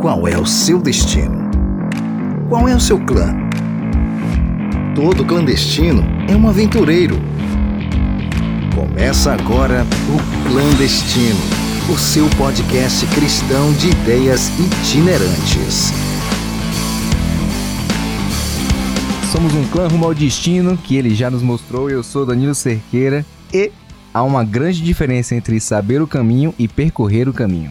Qual é o seu destino? Qual é o seu clã? Todo clandestino é um aventureiro. Começa agora o Clandestino, o seu podcast cristão de ideias itinerantes. Somos um clã rumo ao destino que ele já nos mostrou. Eu sou Danilo Cerqueira e há uma grande diferença entre saber o caminho e percorrer o caminho.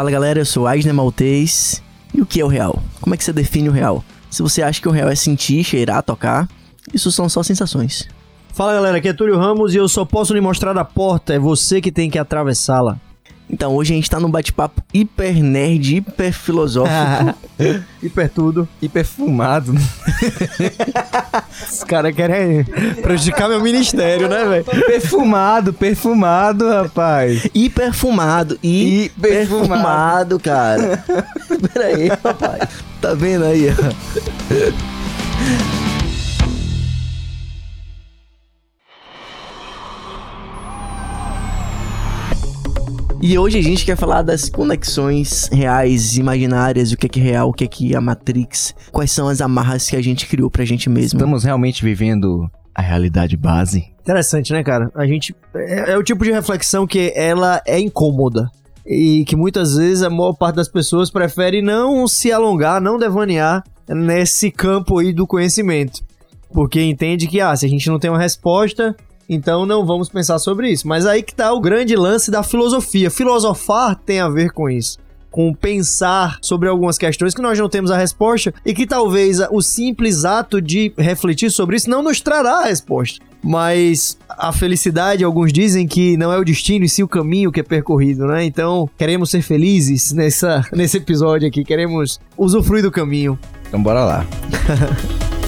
Fala galera, eu sou Aisner Maltês. E o que é o real? Como é que você define o real? Se você acha que o real é sentir, cheirar, tocar, isso são só sensações. Fala galera, aqui é Túlio Ramos e eu só posso lhe mostrar a porta, é você que tem que atravessá-la. Então hoje a gente tá num bate-papo hiper nerd, hiper filosófico. hiper tudo. Hiper fumado. Os caras querem prejudicar meu ministério, né, velho? Perfumado, perfumado, rapaz. Hiper fumado e perfumado, cara. Pera aí, rapaz. Tá vendo aí, ó. E hoje a gente quer falar das conexões reais, imaginárias, o que é que é real, o que é que é a Matrix, quais são as amarras que a gente criou pra gente mesmo. Estamos realmente vivendo a realidade base. Interessante, né, cara? A gente. É, é o tipo de reflexão que ela é incômoda. E que muitas vezes a maior parte das pessoas prefere não se alongar, não devanear nesse campo aí do conhecimento. Porque entende que, ah, se a gente não tem uma resposta, então não vamos pensar sobre isso. Mas aí que tá o grande lance da filosofia. Filosofar tem a ver com isso com pensar sobre algumas questões que nós não temos a resposta e que talvez o simples ato de refletir sobre isso não nos trará a resposta. Mas a felicidade, alguns dizem que não é o destino e sim o caminho que é percorrido, né? Então, queremos ser felizes nessa, nesse episódio aqui, queremos usufruir do caminho. Então, bora lá.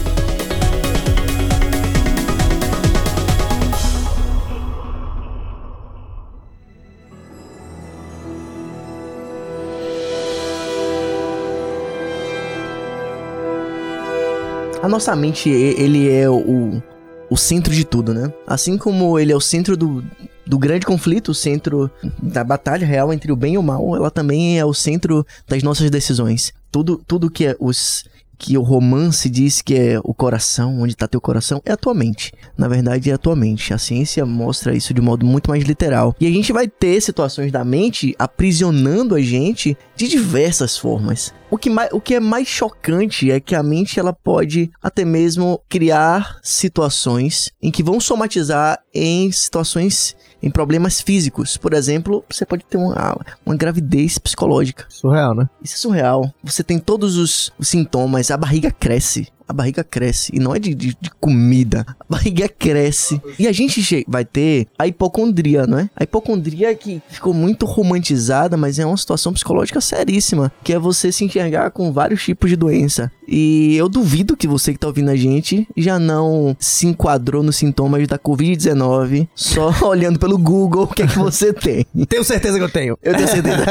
A nossa mente, ele é o, o centro de tudo, né? Assim como ele é o centro do, do grande conflito, o centro da batalha real entre o bem e o mal, ela também é o centro das nossas decisões. Tudo, tudo que é os que o romance diz que é o coração, onde está teu coração, é a tua mente. Na verdade, é a tua mente. A ciência mostra isso de modo muito mais literal. E a gente vai ter situações da mente aprisionando a gente de diversas formas. O que, mais, o que é mais chocante é que a mente ela pode até mesmo criar situações em que vão somatizar em situações em problemas físicos. Por exemplo, você pode ter uma, uma gravidez psicológica. Surreal, né? Isso é surreal. Você tem todos os, os sintomas, a barriga cresce a barriga cresce. E não é de, de, de, comida. A barriga cresce. E a gente vai ter a hipocondria, não é? A hipocondria que ficou muito romantizada, mas é uma situação psicológica seríssima. Que é você se enxergar com vários tipos de doença. E eu duvido que você que tá ouvindo a gente já não se enquadrou nos sintomas da Covid-19 só olhando pelo Google o que é que você tem. Tenho certeza que eu tenho. Eu tenho certeza.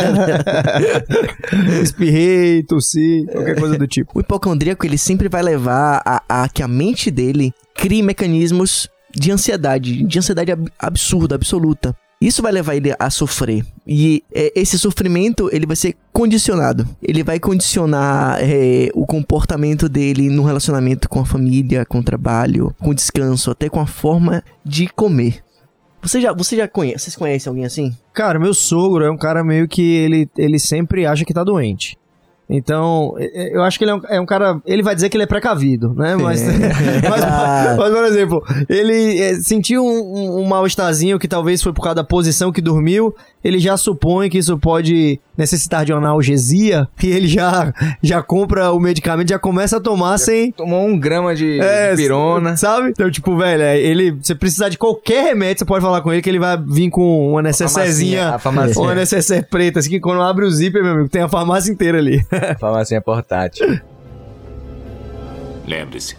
Espirrei, tossi, qualquer coisa do tipo. O hipocondríaco, ele sempre vai levar a, a que a mente dele crie mecanismos de ansiedade, de ansiedade ab absurda, absoluta. Isso vai levar ele a sofrer. E é, esse sofrimento, ele vai ser condicionado. Ele vai condicionar é, o comportamento dele no relacionamento com a família, com o trabalho, com o descanso, até com a forma de comer. Você já, você já conhece, vocês conhecem alguém assim? Cara, meu sogro é um cara meio que ele, ele sempre acha que tá doente. Então, eu acho que ele é um, é um, cara. Ele vai dizer que ele é precavido, né? Mas, é. mas, mas, por exemplo, ele é, sentiu um, um mal-estarzinho que talvez foi por causa da posição que dormiu. Ele já supõe que isso pode necessitar de uma analgesia e ele já, já compra o medicamento, já começa a tomar já sem. Tomou um grama de, é, de pirona. Sabe? Então, tipo, velho, é, ele. Você precisar de qualquer remédio, você pode falar com ele que ele vai vir com uma necessezinha. Uma necessaire preta, assim, que quando abre o zíper, meu amigo, tem a farmácia inteira ali. farmácia portátil. Lembre-se.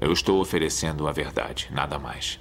Eu estou oferecendo a verdade, nada mais.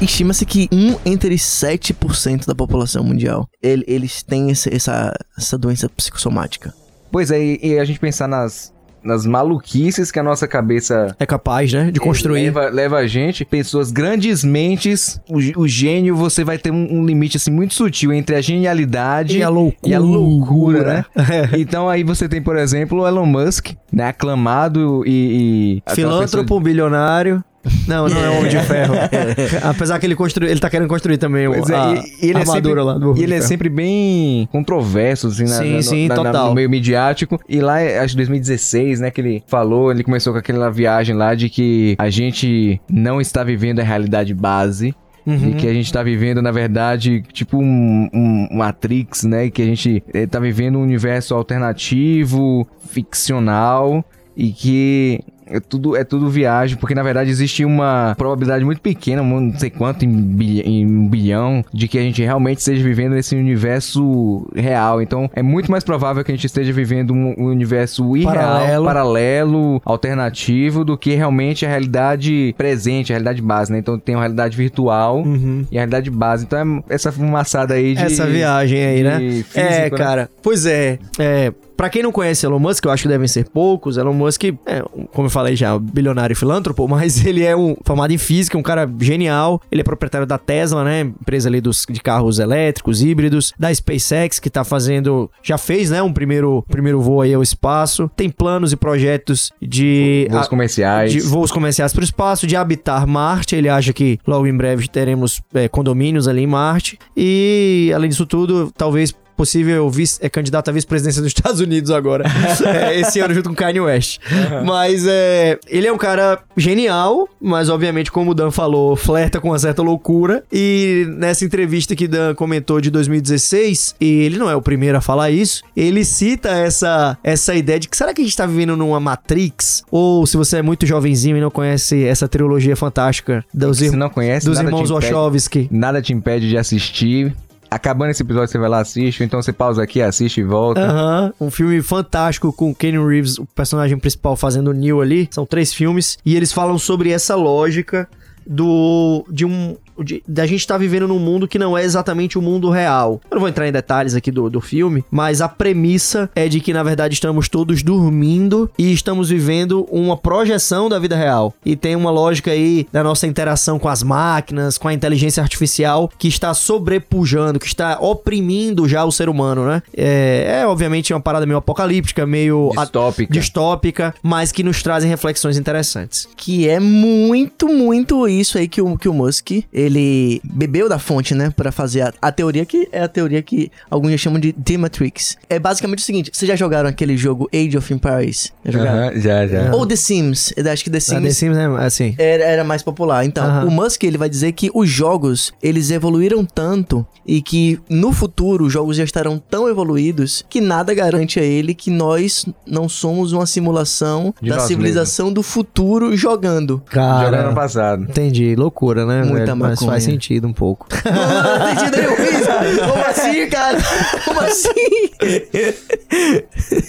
Estima-se que um entre 7% da população mundial ele, eles têm essa, essa, essa doença psicossomática. Pois é, e a gente pensar nas, nas maluquices que a nossa cabeça É capaz, né? De construir. Leva, leva a gente, pessoas grandes mentes. O, o gênio, você vai ter um, um limite assim muito sutil entre a genialidade E a loucura. e a loucura, né? então aí você tem, por exemplo, o Elon Musk, né? Aclamado e. e Filântropo, bilionário. Não, não é um Homem de Ferro. Apesar que ele construiu, ele tá querendo construir também o, é, a, e- e ele a é sempre, armadura lá do Homem E ele de é sempre bem controverso, assim, na, Sim, na- sim, na- na- total. no meio midiático. E lá, acho que 2016, né, que ele falou, ele começou com aquela viagem lá de que a gente não está vivendo a realidade base. Uhum. E que a gente tá vivendo, na verdade, tipo um, um Matrix, né? Que a gente eh, tá vivendo um universo alternativo, ficcional e que é tudo, é tudo viagem, porque na verdade existe uma probabilidade muito pequena, não sei quanto em, bi- em um bilhão, de que a gente realmente esteja vivendo nesse universo real. Então é muito mais provável que a gente esteja vivendo um, universo irreal, Paralelo. paralelo, alternativo, do que realmente a realidade presente, a realidade base, né? Então tem uma realidade virtual Uhum. e a realidade base. Então é essa fumaçada aí de. Essa viagem aí, né? físico, é, né? cara. Pois é. É. Pra quem não conhece Elon Musk, eu acho que devem ser poucos. Elon Musk, é, como eu falei já, bilionário e filântropo, mas ele é um formado em física, um cara genial. Ele é proprietário da Tesla, né? Empresa ali dos, de carros elétricos, híbridos, da SpaceX, que tá fazendo. Já fez, né? Um primeiro, primeiro voo aí ao espaço. Tem planos e projetos de. Voos a- comerciais. de voos comerciais para o espaço, de habitar Marte. Ele acha que logo em breve teremos é, condomínios ali em Marte. E, além disso tudo, talvez possível vice, é candidato à vice-presidência dos Estados Unidos agora. É, esse ano junto com Kanye West. Mas é, ele é um cara genial, mas obviamente, como o Dan falou, flerta com uma certa loucura. E nessa entrevista que Dan comentou de 2016, e ele não é o primeiro a falar isso, ele cita essa, essa ideia de que será que a gente tá vivendo numa Matrix? Ou se você é muito jovenzinho e não conhece essa trilogia fantástica dos, ir- não conhece, dos irmãos impede- Wachowski. Nada te impede de assistir. Acabando esse episódio, você vai lá assiste, então você pausa aqui, assiste e volta. Aham, um filme fantástico com o Kenny Reeves, o personagem principal, fazendo o Neo ali. São três filmes. E eles falam sobre essa lógica do. de um. De, da gente estar vivendo num mundo que não é exatamente o mundo real. Eu não vou entrar em detalhes aqui do, do filme, mas a premissa é de que, na verdade, estamos todos dormindo e estamos vivendo uma projeção da vida real. E tem uma lógica aí da nossa interação com as máquinas, com a inteligência artificial, que está sobrepujando, que está oprimindo já o ser humano, né? É, é, obviamente uma parada meio apocalíptica, meio Distópica. distópica, mas que nos trazem reflexões interessantes. Que é muito, muito isso aí que o, que o Musk, ele bebeu da fonte, né? Pra fazer a, a teoria que é a teoria que alguns já chamam de The Matrix. É basicamente o seguinte, vocês já jogaram aquele jogo Age of Empires? Já jogaram? Aham, já, já. Ou The Sims? Eu acho que The Sims... The Sims é assim. Era, era mais popular. Então, Aham. o Musk ele vai dizer que os jogos eles evoluíram tanto e que no futuro os jogos já estarão tão evoluídos que nada garante a ele que nós não somos uma simulação De da civilização do futuro jogando. Jogando Cara, passado. entendi. Loucura, né? Muita velho? Mas faz sentido um pouco. Não, não entendi nenhum isso. Como assim, cara? Como assim?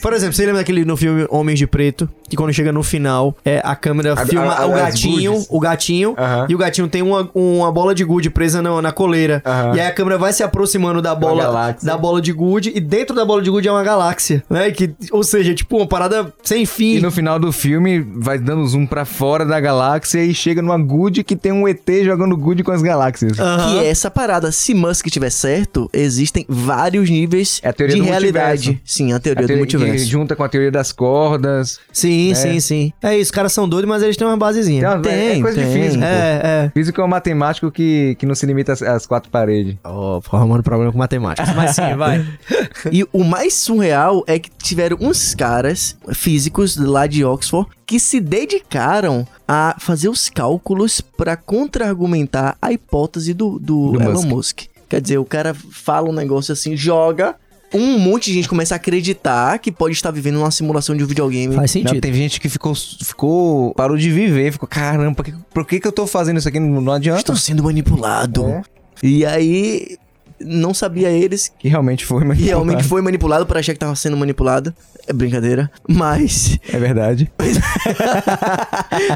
Por exemplo, você lembra daquele no filme Homens de Preto, que quando chega no final, é, a câmera A- filma a- o as gatinho, o gatinho, Aham. e o gatinho tem uma, uma bola de gude presa na, na coleira. Aham. E aí a câmera vai se aproximando da bola da bola de gude e dentro da bola de gude é uma galáxia, né? Que, ou seja, tipo uma parada sem fim. E no final do filme vai dando zoom pra fora da galáxia e chega numa good que tem um ET jogando good com as galáxias. Aham. Que é essa parada. Se Musk tiver certo, existem vários níveis É a teoria de do realidade. multiverso. Sim, a teoria A do teoria que multiverso. junta com a teoria das cordas. Sim, É. sim, sim. É isso, os caras são doidos, mas eles têm uma basezinha. Então, é Tem, coisa de tem. físico. pô. é, é. Físico é um matemático que, que não se limita às, às quatro paredes. Ó, arrumando problema com matemática. Mas sim, vai. E o mais surreal é que tiveram uns caras físicos lá de Oxford que se dedicaram a fazer os cálculos para contra-argumentar a hipótese do, do, Do Elon Musk. Musk. Quer dizer, o cara fala um negócio assim, joga, um monte de gente começa a acreditar que pode estar vivendo uma simulação de um videogame. Faz Não, sentido. teve gente que ficou, ficou. parou de viver, ficou, caramba, por que, por que, que eu tô fazendo isso aqui? Não, não adianta. Estou sendo manipulado. É. E aí, não sabia eles Que realmente foi, mas. que realmente foi manipulado para achar que tava sendo manipulado. É brincadeira. Mas É verdade.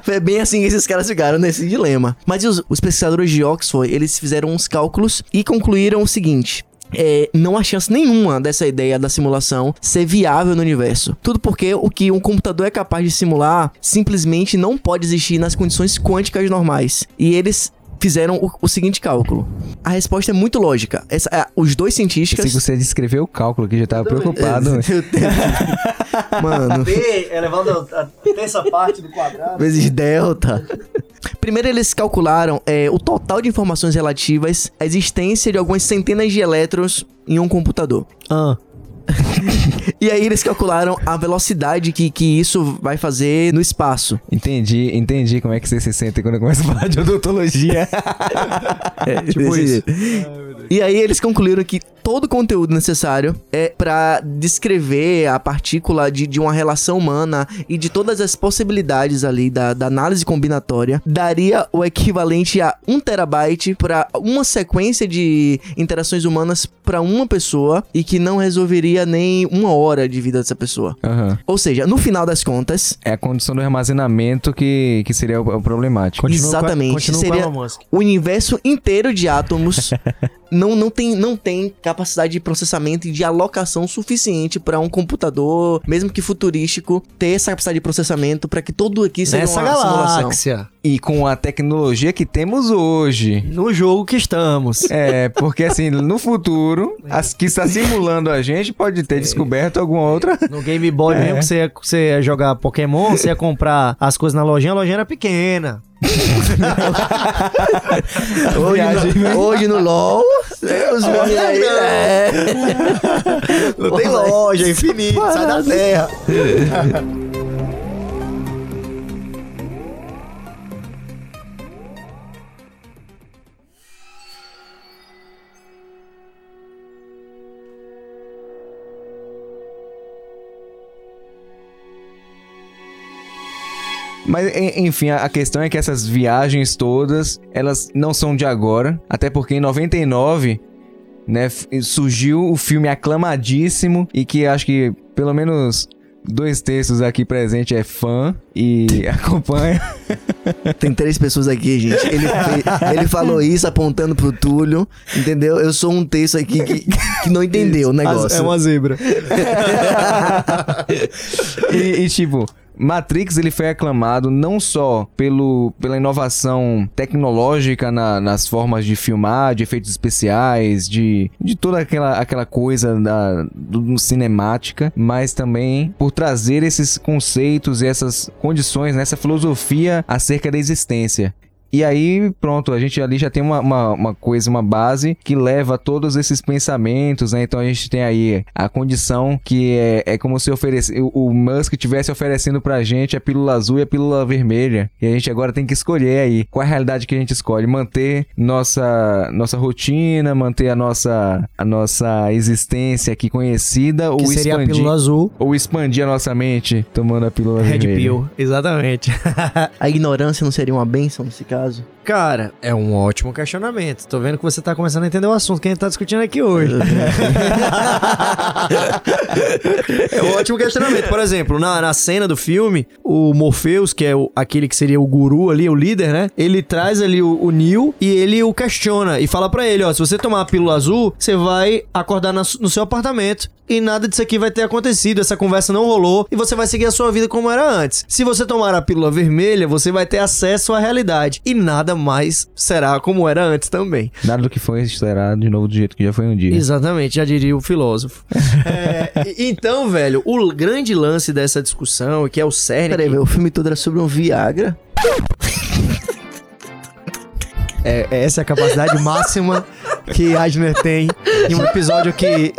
Foi bem assim que esses caras ficaram nesse dilema. Mas os, os pesquisadores de Oxford, eles fizeram uns cálculos e concluíram o seguinte. é, não há chance nenhuma dessa ideia da simulação ser viável no universo. Tudo porque o que um computador é capaz de simular simplesmente não pode existir nas condições quânticas normais. E eles fizeram o, o seguinte cálculo. A resposta é muito lógica. Essa, é, os dois cientistas. Se você descreveu o cálculo, que já tava preocupado. Mano. B elevado a terça parte do quadrado. vezes delta. Primeiro eles calcularam é, o total de informações relativas à existência de algumas centenas de elétrons em um computador. Ah. E aí eles calcularam a velocidade que, que isso vai fazer no espaço. Entendi, entendi como é que você se sente quando começa a falar de odontologia. É, tipo isso. E aí eles concluíram que todo o conteúdo necessário é para descrever a partícula de, de uma relação humana e de todas as possibilidades ali da, da análise combinatória daria o equivalente a um terabyte para uma sequência de interações humanas para uma pessoa e que não resolveria nem uma hora de vida dessa pessoa. Aham. Ou seja, no final das contas, É a condição do armazenamento que, que seria o, o problemático. Exatamente, Continua com seria- Elon Musk. o universo inteiro de átomos não, não, tem, não tem capacidade de processamento e de alocação suficiente para um computador, mesmo que futurístico, ter essa capacidade de processamento para que tudo aqui seja Nessa uma simulação. E com a tecnologia que temos hoje. No jogo que estamos. É, porque assim, no futuro, as que está simulando a gente pode ter descoberto alguma outra. No Game Boy É. mesmo que você ia, você ia jogar Pokémon, você ia comprar as coisas na lojinha, a lojinha era pequena. Hoje, no, hoje no LoL, é, os homens aí, é. Não tem loja, é infinito, sai da terra. Mas, en- enfim, a questão é que essas viagens todas, elas não são de agora. Até porque em 99, né, surgiu o filme aclamadíssimo e que acho que pelo menos dois terços aqui presente é fã e acompanha. Tem três pessoas aqui, gente. Ele, ele falou isso apontando pro Túlio, entendeu? Eu sou um texto aqui que, que não entendeu o negócio. É uma zebra. e, e, tipo, Matrix ele foi aclamado não só pelo, pela inovação tecnológica na- nas formas de filmar, de efeitos especiais, de, de toda aquela, aquela coisa da do, cinemática, mas também por trazer esses conceitos e essas condições, né, essa filosofia acerca da existência. E aí, pronto, a gente ali já tem uma, uma, uma coisa, uma base que leva a todos esses pensamentos, né? Então a gente tem aí a condição que é, é como se oferece, o, o Musk estivesse oferecendo pra gente a pílula azul e a pílula vermelha. E a gente agora tem que escolher aí qual é a realidade que a gente escolhe. Manter nossa, nossa rotina, manter a nossa, a nossa existência aqui conhecida Que ou seria a expandir. pílula azul. Ou expandir a nossa mente tomando a pílula Red vermelha. Pill, exatamente. A ignorância não seria uma benção nesse caso? caso. Cara, é um ótimo questionamento. Tô vendo que você tá começando a entender o assunto que a gente tá discutindo aqui hoje. é um ótimo questionamento. Por exemplo, na, na cena do filme, o Morpheus, que é o- aquele que seria o guru ali, o líder, né? Ele traz ali o, o Neo e ele o questiona e fala pra ele, ó, se você tomar a pílula azul, você vai acordar na no seu apartamento e nada disso aqui vai ter acontecido, essa conversa não rolou e você vai seguir a sua vida como era antes. Se você tomar a pílula vermelha, você vai ter acesso à realidade e nada mais será como era antes também. Nada do que foi será de novo do jeito que já foi um dia. Exatamente, já diria o filósofo. É, então, velho, o grande lance dessa discussão, que é o cerne... Peraí, velho, o filme todo era sobre um Viagra. É, essa é a capacidade máxima que Adner tem em um episódio que,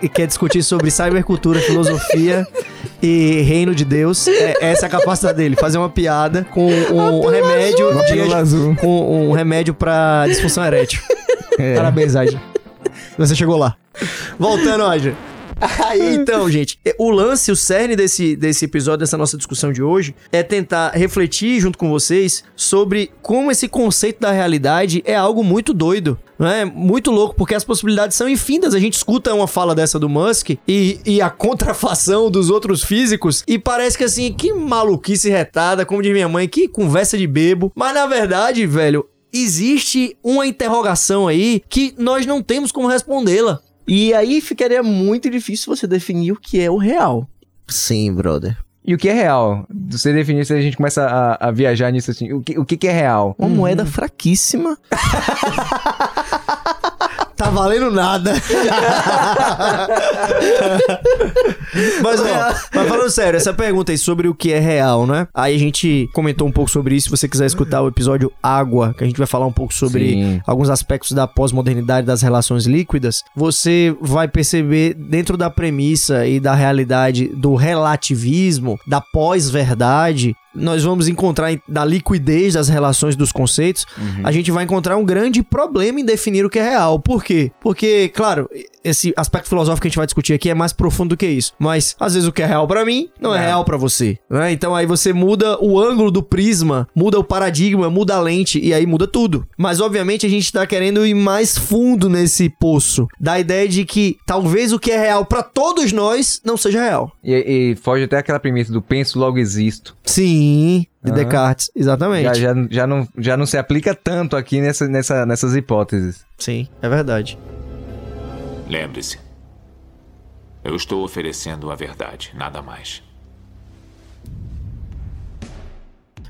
que quer discutir sobre cybercultura, filosofia e reino de Deus. É, essa é a capacidade dele, fazer uma piada com um remédio Uma de- azul. com um remédio pra disfunção erétil. É. Parabéns, Adner. Você chegou lá. Voltando, Adner. Aí, então, gente, o lance, o cerne desse, desse episódio, dessa nossa discussão de hoje, é tentar refletir junto com vocês sobre como esse conceito da realidade é algo muito doido. Não é? Muito louco, porque as possibilidades são infindas. A gente escuta uma fala dessa do Musk e, e a contrafação dos outros físicos, e parece que assim, que maluquice retada, como diz minha mãe, que conversa de bebo. Mas na verdade, velho, existe uma interrogação aí que nós não temos como respondê-la. E aí ficaria muito difícil você definir o que é o real. Sim, brother. E o que é real? Você definir se a gente começa a, a viajar nisso assim. O que, o que, que é real? Uma moeda fraquíssima. Tá valendo nada. mas, ó, mas falando sério, essa pergunta aí sobre o que é real, né? Aí a gente comentou um pouco sobre isso. Se você quiser escutar o episódio Água, que a gente vai falar um pouco sobre Sim. alguns aspectos da pós-modernidade das relações líquidas, você vai perceber dentro da premissa e da realidade do relativismo, da pós-verdade, nós vamos encontrar da liquidez das relações dos conceitos, a gente vai encontrar um grande problema em definir o que é real. Por quê? Porque, claro, esse aspecto filosófico que a gente vai discutir aqui é mais profundo do que isso. Mas, às vezes, o que é real pra mim não é, É. real pra você. né? Então, aí você muda o ângulo do prisma, muda o paradigma, muda a lente e aí muda tudo. Mas, obviamente, a gente tá querendo ir mais fundo nesse poço. Da ideia de que talvez o que é real pra todos nós não seja real. E, e foge até aquela premissa do penso, logo existo. Sim, de Aham. Descartes, exatamente. Já, já, já, não, já não se aplica tanto aqui nessa, nessa, nessas hipóteses. Sim, é verdade. Lembre-se. Eu estou oferecendo a verdade, nada mais.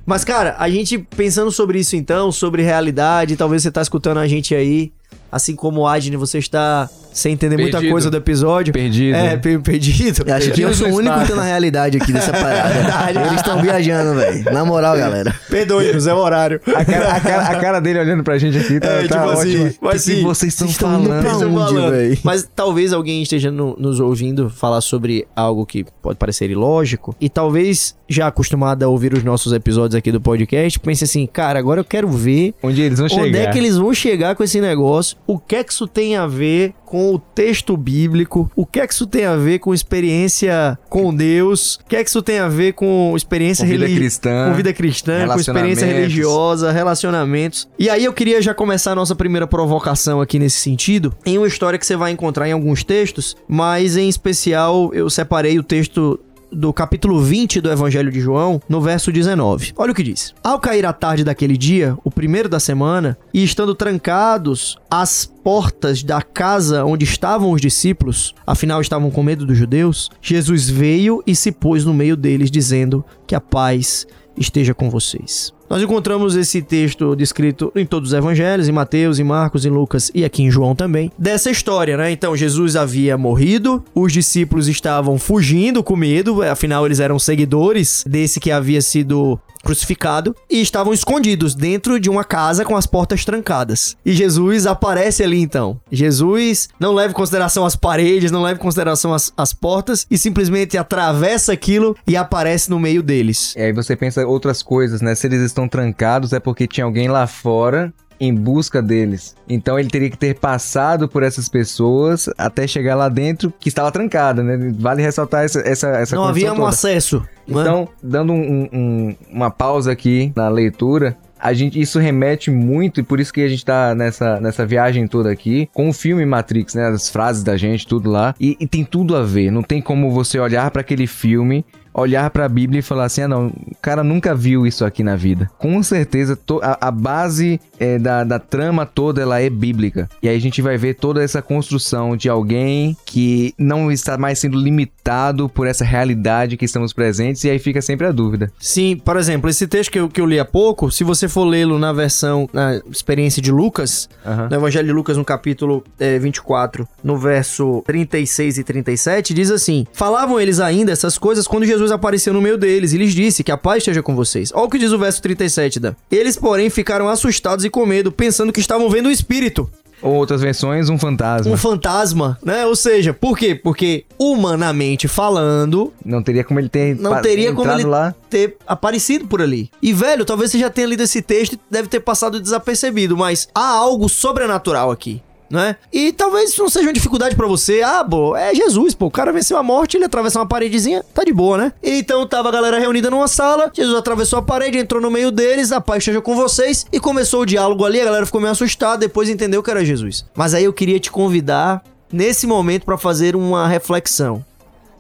Mas, cara, a gente pensando sobre isso então, sobre realidade, talvez você tá escutando a gente aí, assim como o Adne, você está sem entender muita Perdido. coisa do episódio. Perdido. É, per- perdido. Eu acho que eu sou o único que tá na realidade aqui dessa parada. Verdade. Eles estão viajando, velho. Na moral, galera. Perdoe-nos, é o horário. A cara, a, cara, a cara dele olhando pra gente aqui tá, É, tá tipo assim, ótima. mas o que, que sim, vocês estão falando? onde, falando. véi? Mas talvez alguém esteja no- nos ouvindo falar sobre algo que pode parecer ilógico. E talvez, já acostumado a ouvir os nossos episódios aqui do podcast, pense assim, cara, agora eu quero ver Onde eles vão chegar? Onde é que eles vão chegar com esse negócio? O que é que isso tem a ver com o texto bíblico? O que é que isso tem a ver com experiência com Deus? O que é que isso tem a ver com experiência Com vida cristã, com vida cristã, com experiência religiosa, relacionamentos. E aí eu queria já começar a nossa primeira provocação aqui nesse sentido, em uma história que você vai encontrar em alguns textos, mas em especial eu separei o texto do capítulo 20 do Evangelho de João, no verso 19. Olha o que diz: Ao cair a tarde daquele dia, o primeiro da semana, e estando trancados as portas da casa onde estavam os discípulos, afinal estavam com medo dos judeus, Jesus veio e se pôs no meio deles, dizendo que a paz esteja com vocês. Nós encontramos esse texto descrito em todos os evangelhos, em Mateus, em Marcos, em Lucas e aqui em João também, dessa história, né? Então, Jesus havia morrido, os discípulos estavam fugindo com medo, afinal eles eram seguidores desse que havia sido crucificado e estavam escondidos dentro de uma casa com as portas trancadas. E Jesus aparece ali então. Jesus não leva em consideração as paredes, não leva em consideração as, as portas e simplesmente atravessa aquilo e aparece no meio deles. E aí você pensa outras coisas, né? Se eles estão trancados é porque tinha alguém lá fora em busca deles. Então ele teria que ter passado por essas pessoas até chegar lá dentro que estava trancada, né? Vale ressaltar essa essa, essa não havia um acesso. né? Então, dando um- um- uma pausa aqui na leitura, a gente, isso remete muito, e por isso que a gente tá nessa, nessa viagem toda aqui, com o filme Matrix, né? As frases da gente, tudo lá. E, e tem tudo a ver. Não tem como você olhar para aquele filme, olhar para a Bíblia e falar assim: ah, não, o cara nunca viu isso aqui na vida. Com certeza, a, a base é, da, da trama toda ela é bíblica. E aí a gente vai ver toda essa construção de alguém que não está mais sendo limitado por essa realidade que estamos presentes, e aí fica sempre a dúvida. Sim, por exemplo, esse texto que eu, que eu li há pouco, se você for lê-lo na versão, na experiência de Lucas, Aham. no Evangelho de Lucas, no capítulo eh, 24, no verso 36 e 37, diz assim: Falavam eles ainda essas coisas quando Jesus apareceu no meio deles e lhes disse que a paz esteja com vocês. Olha o que diz o verso 37, Dan. Eles, porém, ficaram assustados e com medo, pensando que estavam vendo um espírito, Ou outras versões, um fantasma. um fantasma, né? Ou seja, por quê? Porque, humanamente falando, Não teria como ele ter não teria como ele lá. ter aparecido por ali. E, velho, talvez você já tenha lido esse texto e deve ter passado desapercebido, mas há algo sobrenatural aqui. Né? E talvez isso não seja uma dificuldade pra você. Ah, pô, é Jesus, pô. O cara venceu a morte, ele atravessou uma paredezinha, tá de boa, né? Então tava a galera reunida numa sala, Jesus atravessou a parede, entrou no meio deles, a paz esteja com vocês, e começou o diálogo ali, a galera ficou meio assustada, depois entendeu que era Jesus. Mas aí eu queria te convidar, nesse momento, pra fazer uma reflexão.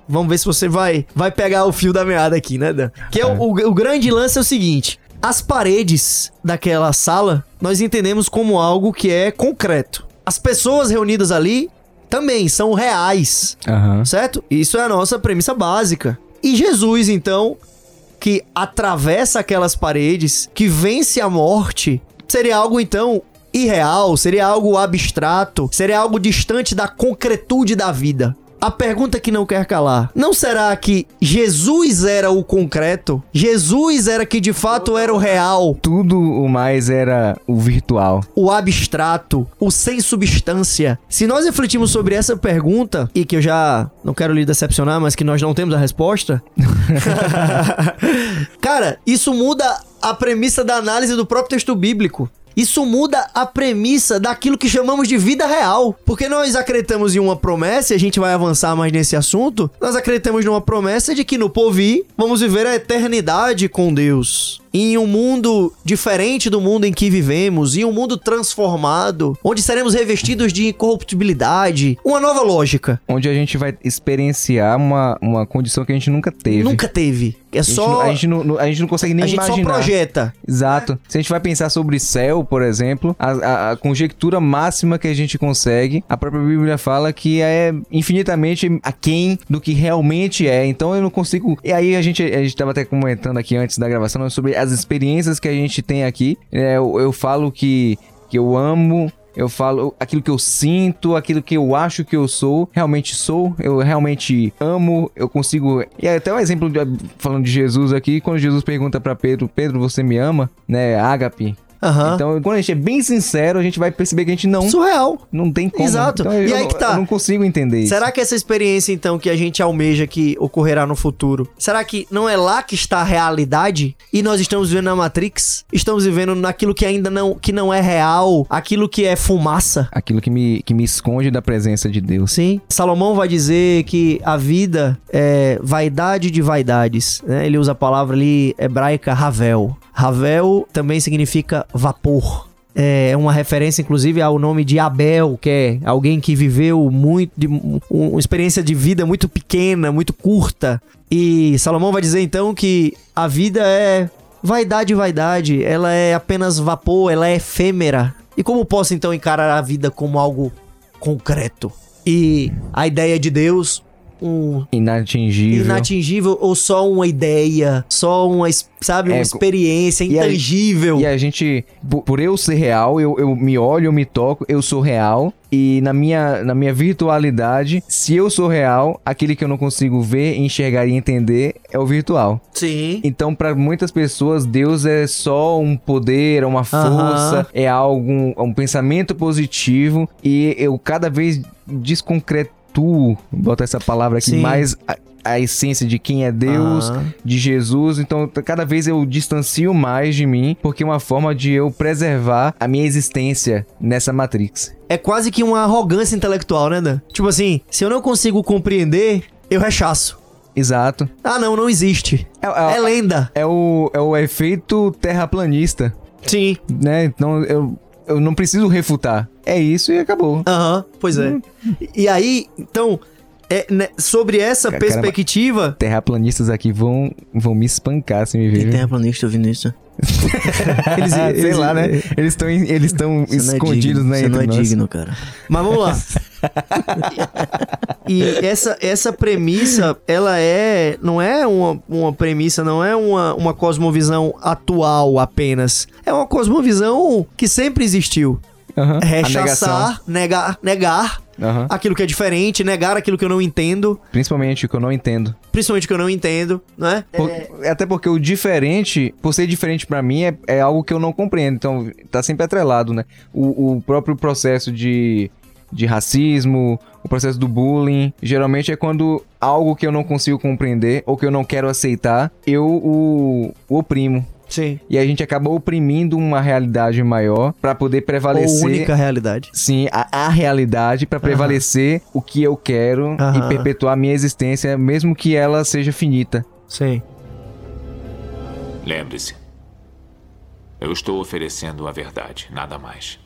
Vamos ver se você vai, vai pegar o fio da meada aqui, né, Dan? Que é o, o- o grande lance é o seguinte: as paredes daquela sala nós entendemos como algo que é concreto. As pessoas reunidas ali também são reais, Aham. certo? Isso é a nossa premissa básica. E Jesus, então, que atravessa aquelas paredes, que vence a morte, seria algo então irreal, seria algo abstrato, seria algo distante da concretude da vida. A pergunta que não quer calar: não será que Jesus era o concreto? Jesus era que de fato era o real, Tudo o mais era o virtual. o abstrato, o sem substância? Se nós refletimos sobre essa pergunta, e que eu já não quero lhe decepcionar, mas que nós não temos a resposta. Cara, isso muda a premissa da análise do próprio texto bíblico. Isso muda a premissa daquilo que chamamos de vida real. Porque nós acreditamos em uma promessa, e a gente vai avançar mais nesse assunto. Nós acreditamos numa promessa de que no Povi vamos viver a eternidade com Deus. Em um mundo diferente do mundo em que vivemos, em um mundo transformado, onde seremos revestidos de incorruptibilidade, uma nova lógica. Onde a gente vai experienciar uma, uma condição que a gente nunca teve. Nunca teve. É A gente, só. não, a, gente não, a gente não consegue nem a gente só imaginar. projeta. Exato. Se a gente vai pensar sobre céu, por exemplo, a, a- conjectura máxima que a gente consegue, a própria Bíblia fala que é infinitamente aquém do que realmente é. Então eu não consigo. E aí a gente, a gente tava até comentando aqui antes da gravação sobre as experiências que a gente tem aqui. É, eu, eu falo que, que eu amo. Eu falo aquilo que eu sinto, aquilo que eu acho que eu sou, realmente sou, eu realmente amo, eu consigo. E até um exemplo de- falando de Jesus aqui, quando Jesus pergunta pra Pedro: Pedro, você me ama? Né? Ágape. Aham. Então, quando a gente é bem sincero, a gente vai perceber que a gente não, Surreal. não tem como. Exato. Então, E aí não- que tá. Eu não consigo entender isso. Será que essa experiência, então, que a gente almeja que ocorrerá no futuro, será que não é lá que está a realidade? E nós estamos vivendo na Matrix? Estamos vivendo naquilo que ainda não, que não é real, aquilo que é fumaça? Aquilo que me, que me esconde da presença de Deus. Sim. Salomão vai dizer que a vida é vaidade de vaidades. né? Ele usa a palavra ali hebraica Ravel. Ravel também significa vapor. É uma referência, inclusive, ao nome de Abel, que é alguém que viveu muito, de, um- uma experiência de vida muito pequena, muito curta. E Salomão vai dizer então que a vida é vaidade, vaidade. Ela é apenas vapor, ela é efêmera. E como posso então encarar a vida como algo concreto? E a ideia de Deus, um Inatingível. inatingível ou só uma ideia, só uma, sabe, uma É, experiência e a- intangível. E a gente, por, eu ser real, eu, eu me olho, eu me toco, eu sou real. E na minha, na minha virtualidade, se eu sou real, aquele que eu não consigo ver, enxergar e entender é o virtual. Sim. Então, para muitas pessoas, Deus é só um poder, é uma força, é algo, um, um pensamento positivo. E eu cada vez desconcretuo, bota essa palavra aqui, Sim. mais a, a essência de quem é Deus, de Jesus. Então, cada vez eu distancio mais de mim, porque é uma forma de eu preservar a minha existência nessa Matrix. É quase que uma arrogância intelectual, né, Dan? Tipo assim, se eu não consigo compreender, eu rechaço. Exato. Ah, não, não existe. É- é- É lenda. É o, é o efeito terraplanista, Sim. né? Então, eu, eu não preciso refutar. É isso e acabou. Aham, pois é. E aí, então, é, né, sobre essa Caramba. perspectiva. Terraplanistas aqui vão, vão me espancar se me Tem verem. terraplanista ouvindo isso? Eles, Sei eles- lá, né? Eles estão eles estão Você não é escondidos, digno, né? Você não é entre nós. digno, cara. Mas vamos lá. e essa, essa premissa, ela é. Não é uma, uma premissa, não é uma, uma cosmovisão atual apenas. É uma cosmovisão que sempre existiu. Negação. Rechaçar, negar, negar Aham. aquilo que é diferente, negar aquilo que eu não entendo, Principalmente o que eu não entendo. principalmente o que eu não entendo, não é? Por- Até porque o diferente, por ser diferente pra mim, é, é algo que eu não compreendo. Então, tá sempre atrelado, né? O, o próprio processo de, de racismo, o processo do bullying, geralmente é quando algo que eu não consigo compreender ou que eu não quero aceitar, eu o, o oprimo. Sim. E a gente acaba oprimindo uma realidade maior pra poder Ou prevalecer. única realidade. Sim, a, a realidade pra prevalecer o que eu quero Aham. e perpetuar a minha existência, mesmo que ela seja finita. Sim. Lembre-se. Eu estou oferecendo a verdade, nada mais.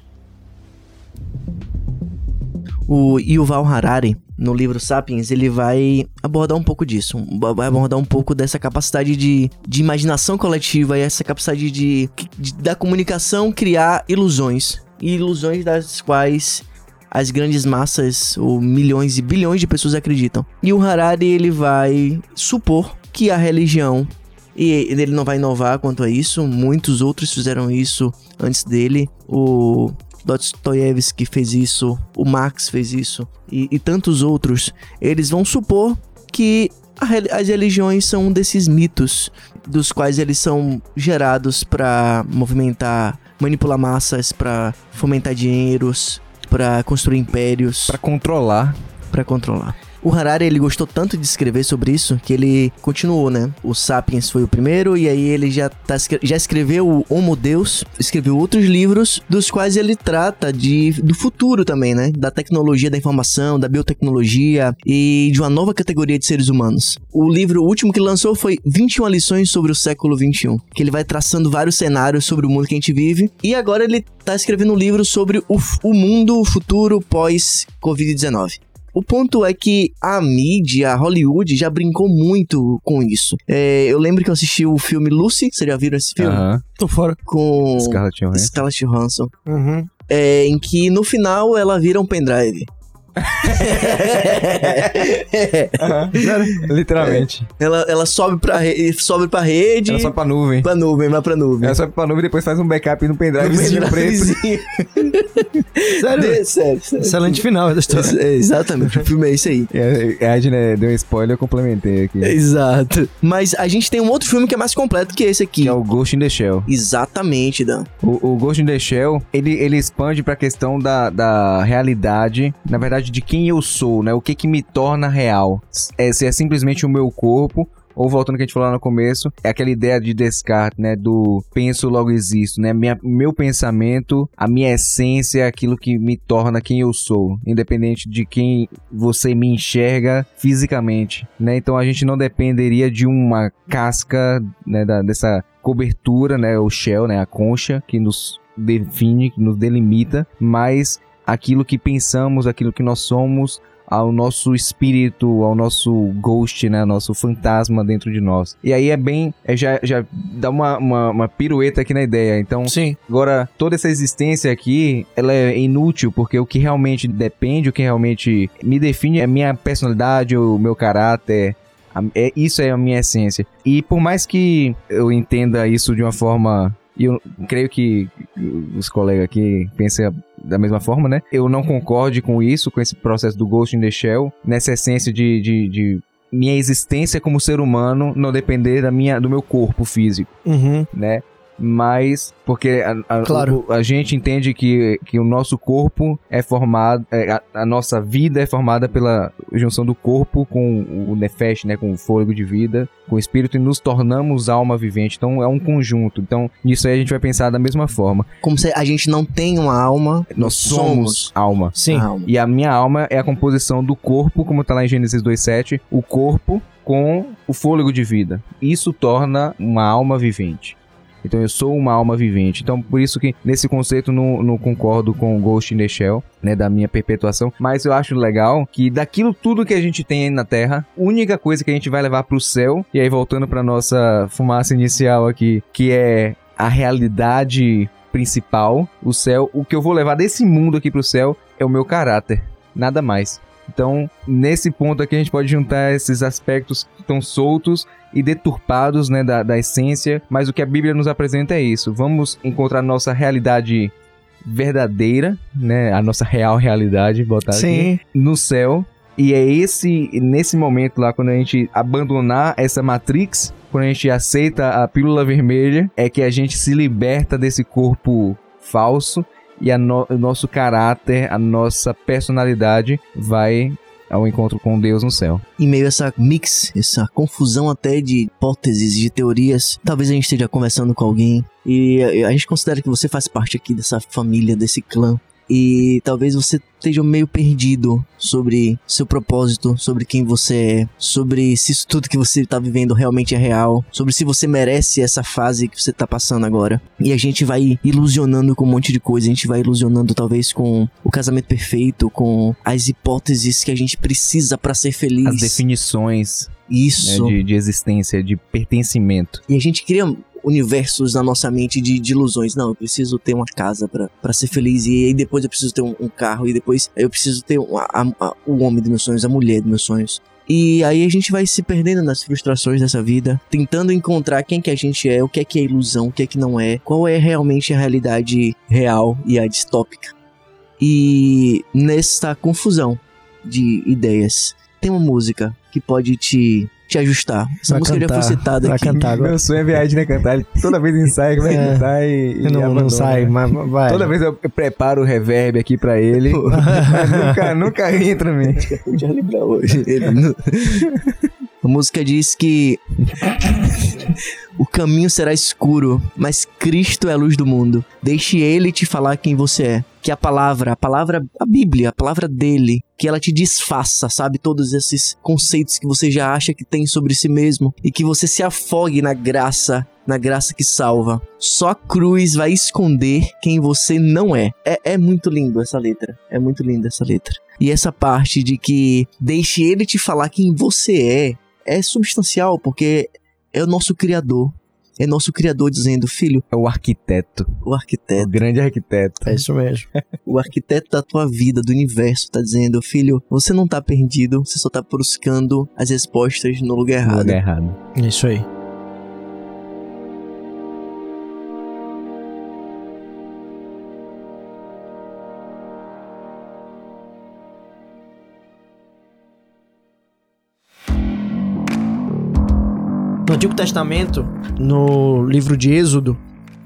O Yuval Harari, no livro Sapiens, ele vai abordar um pouco disso. Vai abordar um pouco dessa capacidade de, de imaginação coletiva e essa capacidade de, de- da comunicação criar ilusões. E ilusões das quais as grandes massas, ou milhões e bilhões de pessoas acreditam. E o Harari, ele vai supor que a religião e ele não vai inovar quanto a isso, muitos outros fizeram isso antes dele. O Dostoiévski fez isso, o Marx fez isso e, e tantos outros. Eles vão supor que as religiões são um desses mitos dos quais eles são gerados para movimentar, manipular massas, para fomentar dinheiros, para construir impérios, para controlar, para controlar. O Harari, ele gostou tanto de escrever sobre isso que ele continuou, né? O Sapiens foi o primeiro e aí ele já, tá, já escreveu o Homo Deus, escreveu outros livros dos quais ele trata de, do futuro também, né? Da tecnologia da informação, da biotecnologia e de uma nova categoria de seres humanos. O livro último que lançou foi 21 lições sobre o século 21, que ele vai traçando vários cenários sobre o mundo que a gente vive. E agora ele tá escrevendo um livro sobre o, o mundo futuro pós Covid-19. O ponto é que a mídia, a Hollywood, já brincou muito com isso. É, eu lembro que eu assisti o filme Lucy, vocês já viram esse filme? Aham. Tô fora. Com Scarlett Johansson. Scarlett Johansson. Uhum. É, em que no final ela vira um pendrive. Literalmente. ela, ela sobe pra, re... sobe pra rede. Ela sobe pra nuvem. Pra nuvem, vai pra nuvem. Ela sobe pra nuvem e depois faz um backup no pendrivezinho preto. pendrivezinho. Sério? De- sério, sério. Excelente final da história. É, exatamente, o filme é isso aí. É, A Ed, né, deu um spoiler, eu complementei aqui. Exato. Mas a gente tem um outro filme que é mais completo que esse aqui. Que é o Ghost in the Shell. Exatamente, Dan. O, o Ghost in the Shell, ele, ele expande pra questão da, da realidade, na verdade, de quem eu sou, né? O que que me torna real. É, se é simplesmente o meu corpo, ou voltando ao que a gente falou lá no começo, é aquela ideia de Descartes, né? Do penso, logo existo, né? Minha, meu pensamento, a minha essência é aquilo que me torna quem eu sou, independente de quem você me enxerga fisicamente, né? Então a gente não dependeria de uma casca, né? Da, dessa cobertura, né? O shell, né? A concha que nos define, que nos delimita, mas aquilo que pensamos, aquilo que nós somos, ao nosso espírito, ao nosso ghost, né? Nosso fantasma dentro de nós. E aí é bem. É já, já dá uma, uma, uma pirueta aqui na ideia. Então, Sim. Agora, toda essa existência aqui, ela é inútil, porque o que realmente depende, o que realmente me define é a minha personalidade, o meu caráter. a- É, isso é a minha essência. E por mais que eu entenda isso de uma forma. E eu creio que os colegas aqui pensem da mesma forma, né? Eu não concorde com isso, com esse processo do Ghost in the Shell, nessa essência de, de, de minha existência como ser humano não depender da minha, do meu corpo físico Uhum. né? Mas, porque a, a- Claro. a gente entende que, que o nosso corpo é formado, é, a, a nossa vida é formada pela junção do corpo com o nefesh, né? Com o fôlego de vida, com o espírito e nos tornamos alma vivente. Então é um conjunto. Então nisso aí a gente vai pensar da mesma forma. Como se a gente não tem uma alma, Nós somos alma. Sim. alma. E a minha alma é a composição do corpo, como tá lá em Gênesis 2.7, o corpo com o fôlego de vida. Isso torna uma alma vivente. Então eu sou uma alma vivente. Então por isso que nesse conceito não, não concordo com o Ghost in the Shell, né, da minha perpetuação, mas eu acho legal que daquilo tudo que a gente tem aí na Terra, única coisa que a gente vai levar pro céu, e aí voltando pra nossa fumaça inicial aqui, que é a realidade principal, o céu, o que eu vou levar desse mundo aqui pro céu é o meu caráter, nada mais. Então, nesse ponto aqui, a gente pode juntar esses aspectos que estão soltos e deturpados né, da, da essência, mas o que a Bíblia nos apresenta é isso. Vamos encontrar nossa realidade verdadeira, né, a nossa real realidade, botar aqui, Sim. no céu. E é esse, nesse momento lá, quando a gente abandonar essa Matrix, quando a gente aceita a pílula vermelha, é que a gente se liberta desse corpo falso e no- o nosso caráter, a nossa personalidade vai ao encontro com Deus no céu. Em meio essa mix, essa confusão até de hipóteses, de teorias, talvez a gente esteja conversando com alguém e a gente considera que você faz parte aqui dessa família, desse clã. E talvez você esteja meio perdido sobre seu propósito, sobre quem você é, sobre se isso tudo que você tá vivendo realmente é real, sobre se você merece essa fase que você tá passando agora. E a gente vai ilusionando com um monte de coisa, a gente vai ilusionando talvez com o casamento perfeito, com as hipóteses que a gente precisa pra ser feliz. As definições né, Isso. de, de existência, de pertencimento. E a gente cria universos na nossa mente de, de ilusões. Não, eu preciso ter uma casa pra ser feliz, e aí depois eu preciso ter um, um carro, e depois eu preciso ter um, a- a- o homem dos meus sonhos, a mulher dos meus sonhos. E aí a gente vai se perdendo nas frustrações dessa vida, tentando encontrar quem que a gente é, o que é que é ilusão, o que é que não é, qual é realmente a realidade real e a distópica. E nessa confusão de ideias, tem uma música que pode te, te ajustar. Essa Vai música já cantar, foi citada aqui. cantar agora. Meu sonho é viagem, né? Cantar. Ele toda vez ensaia, vai É. cantar e, e Não, não sai, né? mas vai. Toda vez eu preparo o reverb aqui pra ele. mas nunca, nunca entra. Eu já lembrar hoje. A música diz que o caminho será escuro, mas Cristo é a luz do mundo. Deixe ele te falar quem você é. Que a palavra, a palavra, a Bíblia, a palavra dele, que ela te desfaça, sabe? Todos esses conceitos que você já acha que tem sobre si mesmo e que você se afogue na graça, na graça que salva. Só a cruz vai esconder quem você não é. É, é muito lindo essa letra. É muito linda essa letra. E essa parte de que deixe ele te falar quem você é, é substancial, porque é o nosso Criador. É nosso Criador dizendo, filho, É o arquiteto. o O arquiteto, grande arquiteto. É isso mesmo. o arquiteto da tua vida, do universo, tá dizendo, filho, você não tá perdido, você só tá buscando as respostas no lugar No errado. lugar errado. É isso aí. Antigo Testamento, no livro de Êxodo,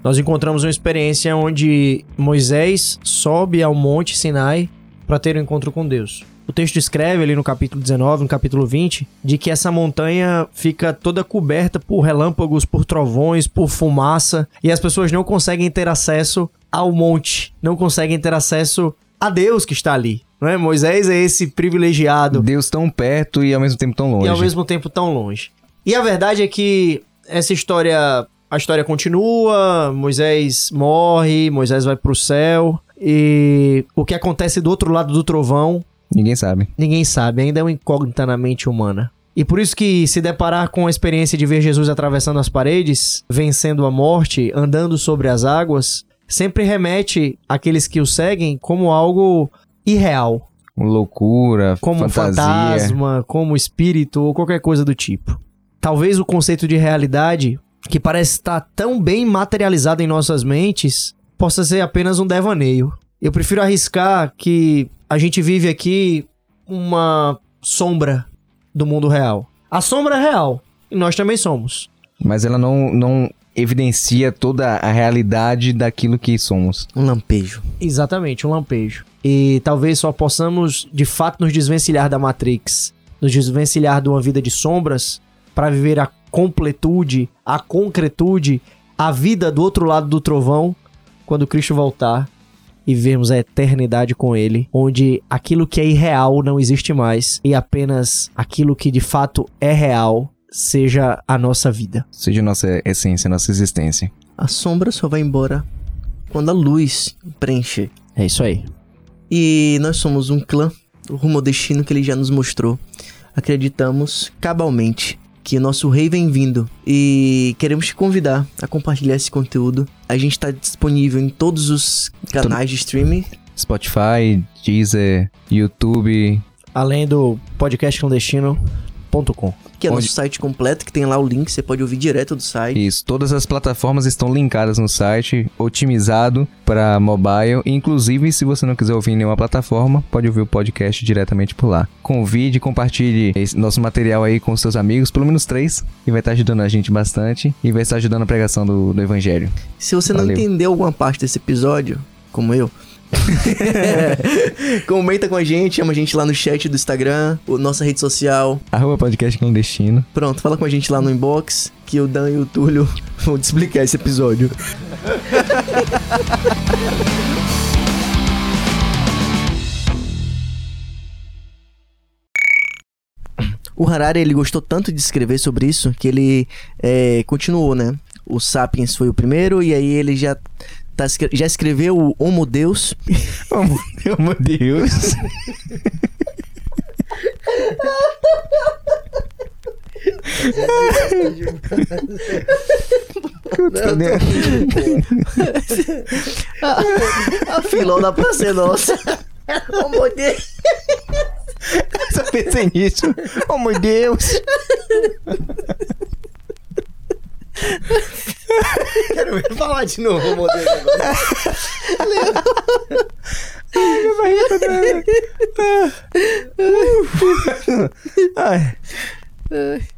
nós encontramos uma experiência onde Moisés sobe ao Monte Sinai para ter um encontro com Deus. O texto escreve ali no capítulo 19, no capítulo 20, de que essa montanha fica toda coberta por relâmpagos, por trovões, por fumaça, e as pessoas não conseguem ter acesso ao monte, não conseguem ter acesso a Deus que está ali. Não é? Moisés é esse privilegiado Deus tão perto e ao mesmo tempo tão longe. e ao mesmo tempo tão longe. E a verdade é que essa história, a história continua, Moisés morre, Moisés vai pro céu e o que acontece do outro lado do trovão, Ninguém sabe. ninguém sabe, ainda é uma incógnita na mente humana. E por isso que se deparar com a experiência de ver Jesus atravessando as paredes, vencendo a morte, andando sobre as águas, sempre remete àqueles que o seguem como algo irreal, Loucura, como um fantasia. fantasma, como espírito ou qualquer coisa do tipo. Talvez o conceito de realidade, que parece estar tão bem materializado em nossas mentes, possa ser apenas um devaneio. Eu prefiro arriscar que a gente vive aqui uma sombra do mundo real. A sombra é real, e nós também somos. Mas ela não, não evidencia toda a realidade daquilo que somos. Um lampejo. Exatamente, um lampejo. E talvez só possamos, de fato, nos desvencilhar da Matrix, nos desvencilhar de uma vida de sombras, para viver a completude, a concretude, a vida do outro lado do trovão, quando Cristo voltar e vermos a eternidade com Ele, onde aquilo que é irreal não existe mais e apenas aquilo que de fato é real seja a nossa vida. Seja nossa essência, nossa existência. A sombra só vai embora quando a luz preencher. É isso aí. E nós somos um clã, rumo ao destino que ele já nos mostrou. Acreditamos cabalmente que o nosso rei vem vindo e queremos te convidar a compartilhar esse conteúdo. A gente está disponível em todos os canais de streaming. Spotify, Deezer, YouTube. Além do podcast clandestino.com. Que é Onde- nosso site completo, que tem lá o link, você pode ouvir direto do site. Isso, todas as plataformas estão linkadas no site, otimizado para mobile. Inclusive, se você não quiser ouvir em nenhuma plataforma, pode ouvir o podcast diretamente por lá. Convide, compartilhe esse nosso material aí com seus amigos, pelo menos três, e vai estar ajudando a gente bastante e vai estar ajudando a pregação do, do evangelho. Se você não Valeu. entendeu alguma parte desse episódio, como eu, comenta com a gente, chama a gente lá no chat do Instagram, o nossa rede social. Arroba podcast clandestino. Pronto, fala com a gente lá no inbox, que o Dan e o Túlio vão te explicar esse episódio. O Harari, ele gostou tanto de escrever sobre isso que ele é, continuou, né? O Sapiens foi o primeiro e aí ele já, tá, já escreveu o Homo Deus. Oh, meu Deus. A filó da Praça é Nossa. Oh, meu Deus. Só pensei nisso. Oh, meu Deus. Quero ver falar de novo o modelo agora. Ai. Ai.